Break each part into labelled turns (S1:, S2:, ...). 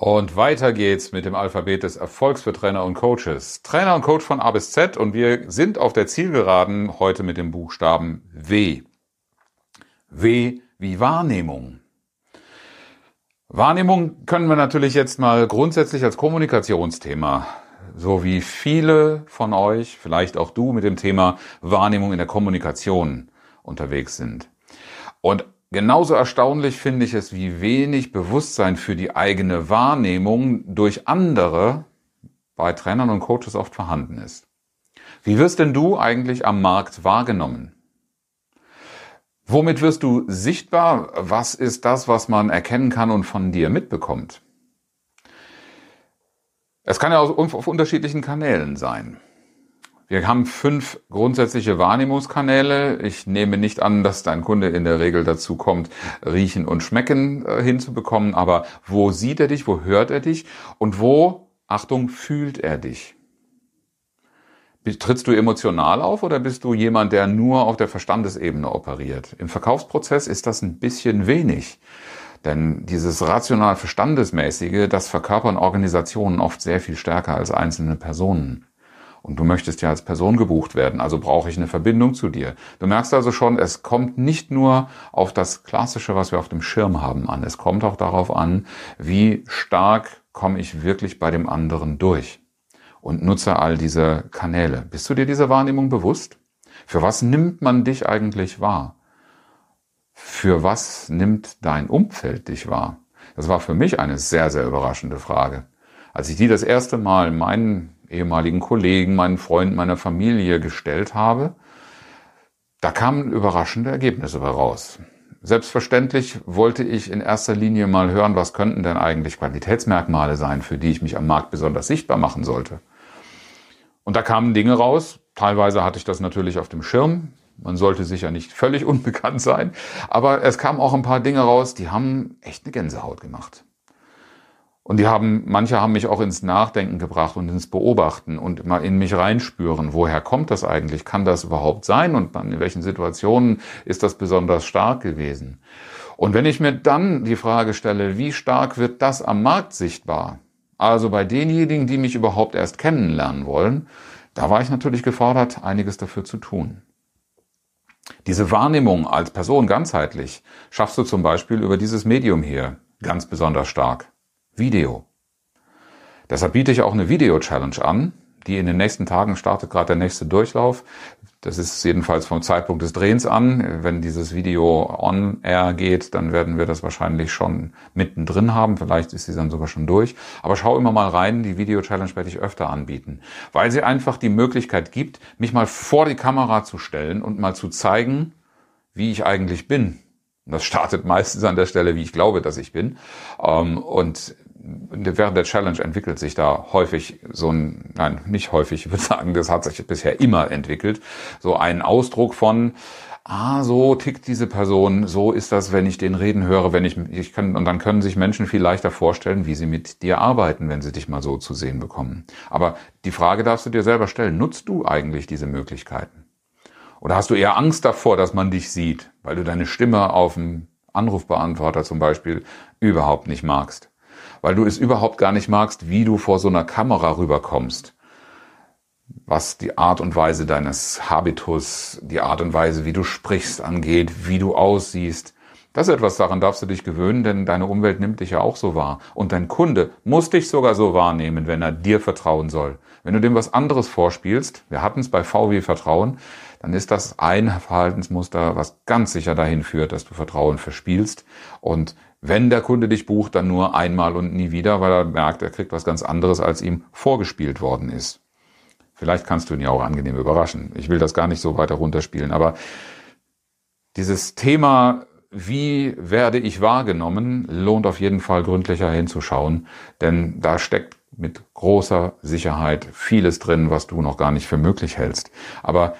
S1: Und weiter geht's mit dem Alphabet des Erfolgs für Trainer und Coaches. Trainer und Coach von A bis Z und wir sind auf der Zielgeraden heute mit dem Buchstaben W. W wie Wahrnehmung. Wahrnehmung können wir natürlich jetzt mal grundsätzlich als Kommunikationsthema, so wie viele von euch, vielleicht auch du mit dem Thema Wahrnehmung in der Kommunikation unterwegs sind. Und Genauso erstaunlich finde ich es, wie wenig Bewusstsein für die eigene Wahrnehmung durch andere bei Trainern und Coaches oft vorhanden ist. Wie wirst denn du eigentlich am Markt wahrgenommen? Womit wirst du sichtbar? Was ist das, was man erkennen kann und von dir mitbekommt? Es kann ja auf unterschiedlichen Kanälen sein. Wir haben fünf grundsätzliche Wahrnehmungskanäle. Ich nehme nicht an, dass dein Kunde in der Regel dazu kommt, riechen und schmecken äh, hinzubekommen, aber wo sieht er dich, wo hört er dich und wo, Achtung, fühlt er dich? Trittst du emotional auf oder bist du jemand, der nur auf der Verstandesebene operiert? Im Verkaufsprozess ist das ein bisschen wenig. Denn dieses rational Verstandesmäßige, das verkörpern Organisationen oft sehr viel stärker als einzelne Personen. Und du möchtest ja als Person gebucht werden, also brauche ich eine Verbindung zu dir. Du merkst also schon, es kommt nicht nur auf das Klassische, was wir auf dem Schirm haben, an. Es kommt auch darauf an, wie stark komme ich wirklich bei dem anderen durch. Und nutze all diese Kanäle. Bist du dir dieser Wahrnehmung bewusst? Für was nimmt man dich eigentlich wahr? Für was nimmt dein Umfeld dich wahr? Das war für mich eine sehr, sehr überraschende Frage. Als ich die das erste Mal meinen ehemaligen Kollegen, meinen Freunden, meiner Familie gestellt habe, da kamen überraschende Ergebnisse heraus. Selbstverständlich wollte ich in erster Linie mal hören, was könnten denn eigentlich Qualitätsmerkmale sein, für die ich mich am Markt besonders sichtbar machen sollte. Und da kamen Dinge raus. Teilweise hatte ich das natürlich auf dem Schirm. Man sollte sicher nicht völlig unbekannt sein. Aber es kamen auch ein paar Dinge raus, die haben echt eine Gänsehaut gemacht. Und die haben, manche haben mich auch ins Nachdenken gebracht und ins Beobachten und mal in mich reinspüren. Woher kommt das eigentlich? Kann das überhaupt sein? Und in welchen Situationen ist das besonders stark gewesen? Und wenn ich mir dann die Frage stelle, wie stark wird das am Markt sichtbar? Also bei denjenigen, die mich überhaupt erst kennenlernen wollen, da war ich natürlich gefordert, einiges dafür zu tun. Diese Wahrnehmung als Person ganzheitlich schaffst du zum Beispiel über dieses Medium hier ganz besonders stark. Video. Deshalb biete ich auch eine Video-Challenge an, die in den nächsten Tagen startet gerade der nächste Durchlauf. Das ist jedenfalls vom Zeitpunkt des Drehens an. Wenn dieses Video on air geht, dann werden wir das wahrscheinlich schon mittendrin haben. Vielleicht ist sie dann sogar schon durch. Aber schau immer mal rein. Die Video Challenge werde ich öfter anbieten, weil sie einfach die Möglichkeit gibt, mich mal vor die Kamera zu stellen und mal zu zeigen, wie ich eigentlich bin. Das startet meistens an der Stelle, wie ich glaube, dass ich bin. Ähm, und während der Challenge entwickelt sich da häufig so ein, nein, nicht häufig, ich würde sagen, das hat sich bisher immer entwickelt, so ein Ausdruck von, ah, so tickt diese Person, so ist das, wenn ich den reden höre, wenn ich, ich kann, und dann können sich Menschen viel leichter vorstellen, wie sie mit dir arbeiten, wenn sie dich mal so zu sehen bekommen. Aber die Frage darfst du dir selber stellen, nutzt du eigentlich diese Möglichkeiten? Oder hast du eher Angst davor, dass man dich sieht, weil du deine Stimme auf dem Anrufbeantworter zum Beispiel überhaupt nicht magst? Weil du es überhaupt gar nicht magst, wie du vor so einer Kamera rüberkommst. Was die Art und Weise deines Habitus, die Art und Weise, wie du sprichst, angeht, wie du aussiehst. Das ist etwas, daran darfst du dich gewöhnen, denn deine Umwelt nimmt dich ja auch so wahr. Und dein Kunde muss dich sogar so wahrnehmen, wenn er dir vertrauen soll. Wenn du dem was anderes vorspielst, wir hatten es bei VW Vertrauen, dann ist das ein Verhaltensmuster, was ganz sicher dahin führt, dass du Vertrauen verspielst und wenn der Kunde dich bucht, dann nur einmal und nie wieder, weil er merkt, er kriegt was ganz anderes, als ihm vorgespielt worden ist. Vielleicht kannst du ihn ja auch angenehm überraschen. Ich will das gar nicht so weiter runterspielen, aber dieses Thema, wie werde ich wahrgenommen, lohnt auf jeden Fall gründlicher hinzuschauen, denn da steckt mit großer Sicherheit vieles drin, was du noch gar nicht für möglich hältst. Aber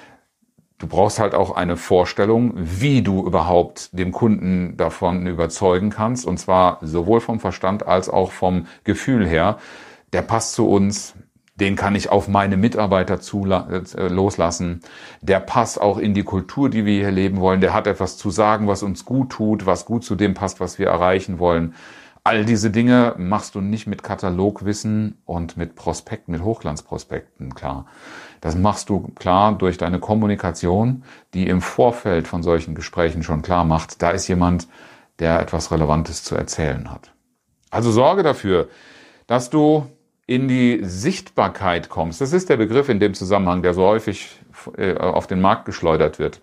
S1: du brauchst halt auch eine Vorstellung, wie du überhaupt dem Kunden davon überzeugen kannst. Und zwar sowohl vom Verstand als auch vom Gefühl her. Der passt zu uns. Den kann ich auf meine Mitarbeiter äh, loslassen. Der passt auch in die Kultur, die wir hier leben wollen. Der hat etwas zu sagen, was uns gut tut, was gut zu dem passt, was wir erreichen wollen. All diese Dinge machst du nicht mit Katalogwissen und mit Prospekten, mit Hochglanzprospekten klar. Das machst du klar durch deine Kommunikation, die im Vorfeld von solchen Gesprächen schon klar macht, da ist jemand, der etwas Relevantes zu erzählen hat. Also sorge dafür, dass du in die Sichtbarkeit kommst. Das ist der Begriff in dem Zusammenhang, der so häufig äh, auf den Markt geschleudert wird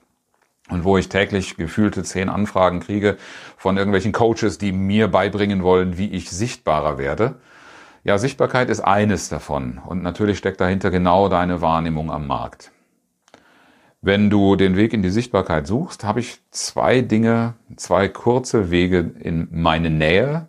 S1: und wo ich täglich gefühlte zehn Anfragen kriege von irgendwelchen Coaches, die mir beibringen wollen, wie ich sichtbarer werde. Ja, Sichtbarkeit ist eines davon und natürlich steckt dahinter genau deine Wahrnehmung am Markt. Wenn du den Weg in die Sichtbarkeit suchst, habe ich zwei Dinge, zwei kurze Wege in meine Nähe,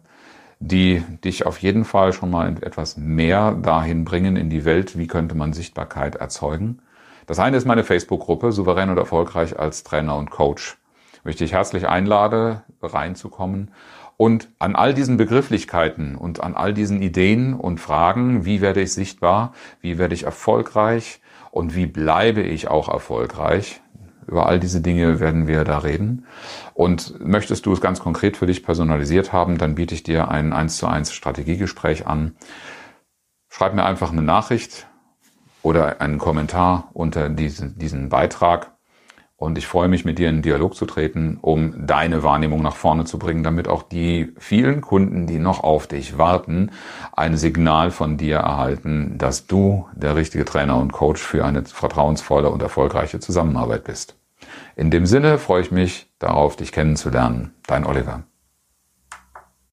S1: die dich auf jeden Fall schon mal etwas mehr dahin bringen in die Welt, wie könnte man Sichtbarkeit erzeugen. Das eine ist meine Facebook-Gruppe, souverän und erfolgreich als Trainer und Coach, wo ich dich herzlich einlade, reinzukommen und an all diesen Begrifflichkeiten und an all diesen Ideen und Fragen, wie werde ich sichtbar, wie werde ich erfolgreich und wie bleibe ich auch erfolgreich, über all diese Dinge werden wir da reden. Und möchtest du es ganz konkret für dich personalisiert haben, dann biete ich dir ein 1 zu 1 Strategiegespräch an. Schreib mir einfach eine Nachricht oder einen Kommentar unter diesen, diesen Beitrag. Und ich freue mich, mit dir in Dialog zu treten, um deine Wahrnehmung nach vorne zu bringen, damit auch die vielen Kunden, die noch auf dich warten, ein Signal von dir erhalten, dass du der richtige Trainer und Coach für eine vertrauensvolle und erfolgreiche Zusammenarbeit bist. In dem Sinne freue ich mich darauf, dich kennenzulernen. Dein Oliver.